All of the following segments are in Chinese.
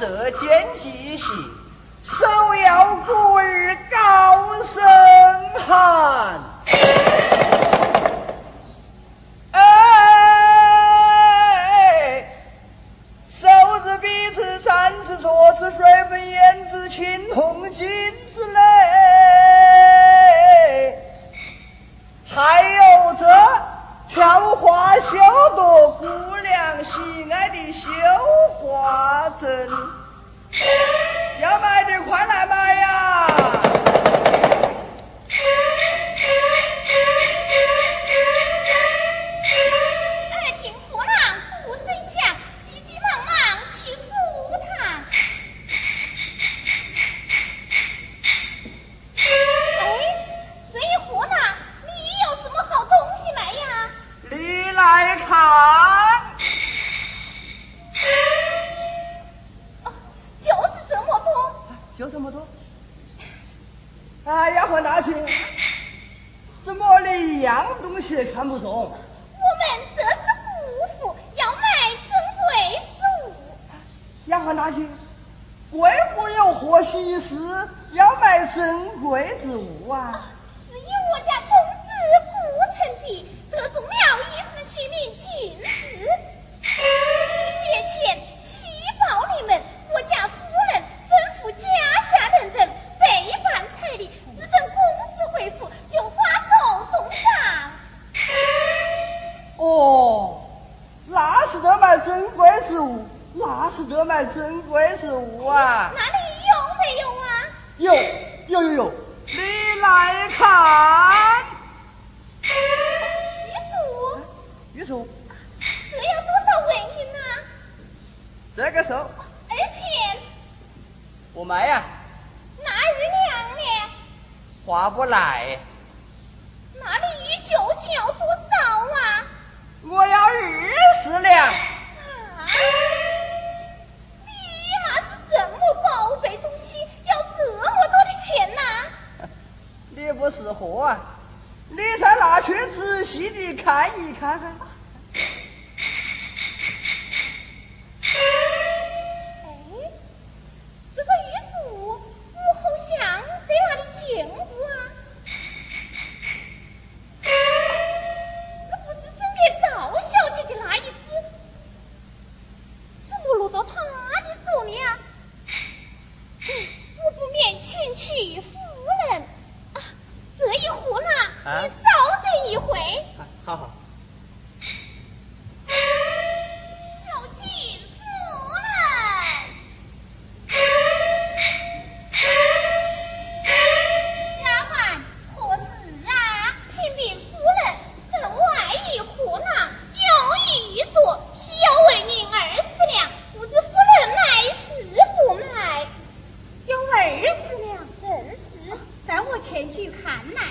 观色见机喜，手要故儿高声喊。哎，手指彼此三指搓指水分胭脂青红就这么多。啊，丫鬟大姐，怎么连一样东西也看不中？我们这是姑父，要买珍贵之物。丫鬟大姐，贵妇有何喜事要买珍贵之物啊？是以我家公子顾成的得中了一时其名进士。月前细报你们，我家夫人吩咐家下人等备办彩礼，只等公子回府就花走送上。哦，那是得买珍贵之物，那是得买珍贵之物啊！那里有没有啊？有有有有，你来看，玉竹，玉竹，这要多少纹银啊？这个时候而且我买呀、那日两呢？划不来，那你一究竟要多少啊？我要二十两。是货啊！你才拿去仔细的看一看。哎，这个玉竹，我好像在哪里见过啊？这不是赠给赵小姐的那一只？怎么落到她的手里啊？嗯，我不免前去夫人啊，这一壶呢，啊你稍等一回。啊好好。有请夫人。丫鬟，何事啊？请禀夫人，这外一户呢，有一玉镯，需要为您二十两，不知夫人买是不买？有二十两，正是。在我前去看来。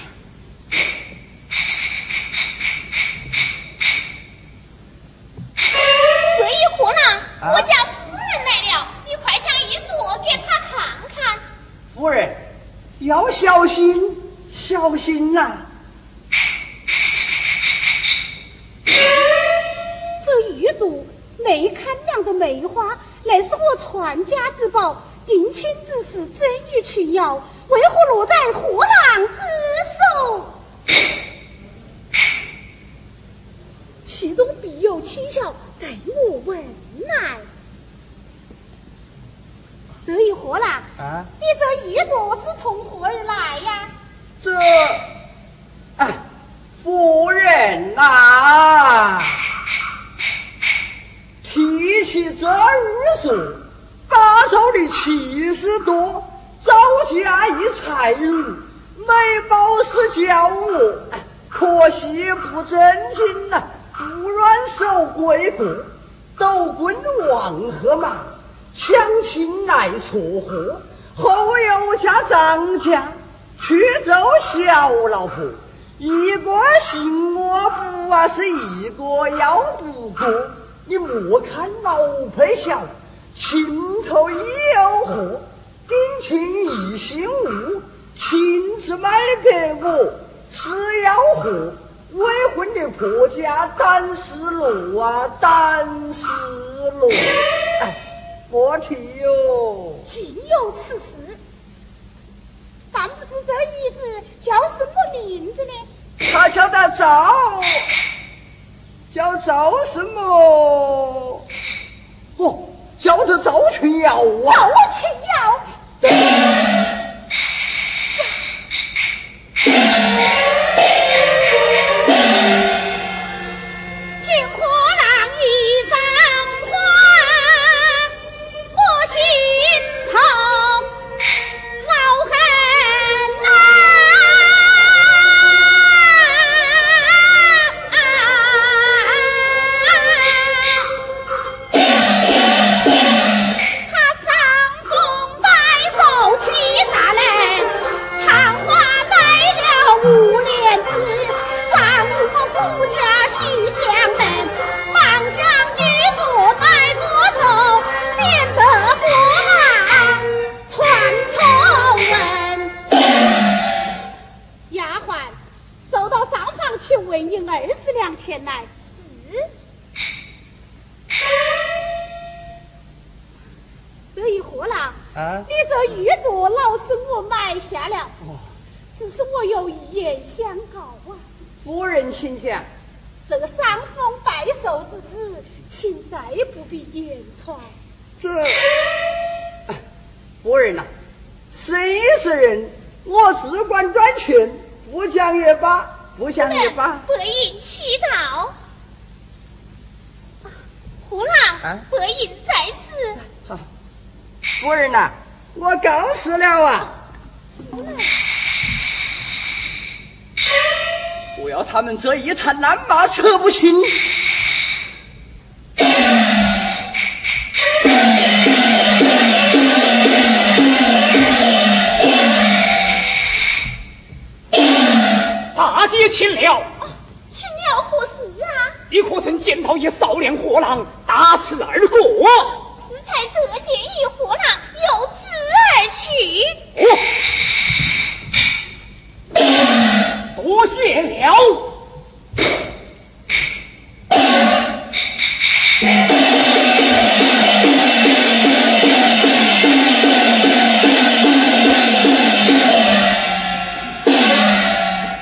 这一户呢，啊我家夫人来了，你快将玉镯给她看看。夫人要小心，小心呐、这玉镯内看两朵梅花，乃是我传家之宝，定亲之时赠与群瑶，为何落在货郎之手？其中必有蹊跷，待我问来。这一货郎，啊，你这玉镯是从何而来呀？这，啊，夫人呐、提起这玉镯，打造的气势多，招架一才女，美貌是娇我，可惜不正经呐、不软手归国，斗棍王和马，强亲来撮合，后又加张家。去走小老婆，一个信我不啊，是一个要不过。你莫看老配小，情头一有货，定情一心无，亲自买给我，是要和未婚的婆家单丝路啊，单丝路。哎，莫提哟、哦，竟有此事，但不知这女子叫什么名字呢？他叫得赵，叫赵什么？哦，叫做赵群瑶啊。群请问您二十两钱来是这一货郎啊？你这玉镯老师我买下了哦。只是我有一言相告啊。夫人请讲。这个伤风败寿之事请再不必言传这。夫人呐谁是人？我只管赚钱不讲也罢。扶下你吧。白银祈祷，胡郎，白银在此。好，夫人呐，我告辞了啊。不要他们这一探，难马扯不清。大街亲了。亲了何事啊？你可曾见到一少年货郎打此而过？此才得见一货郎由此而去。多谢了。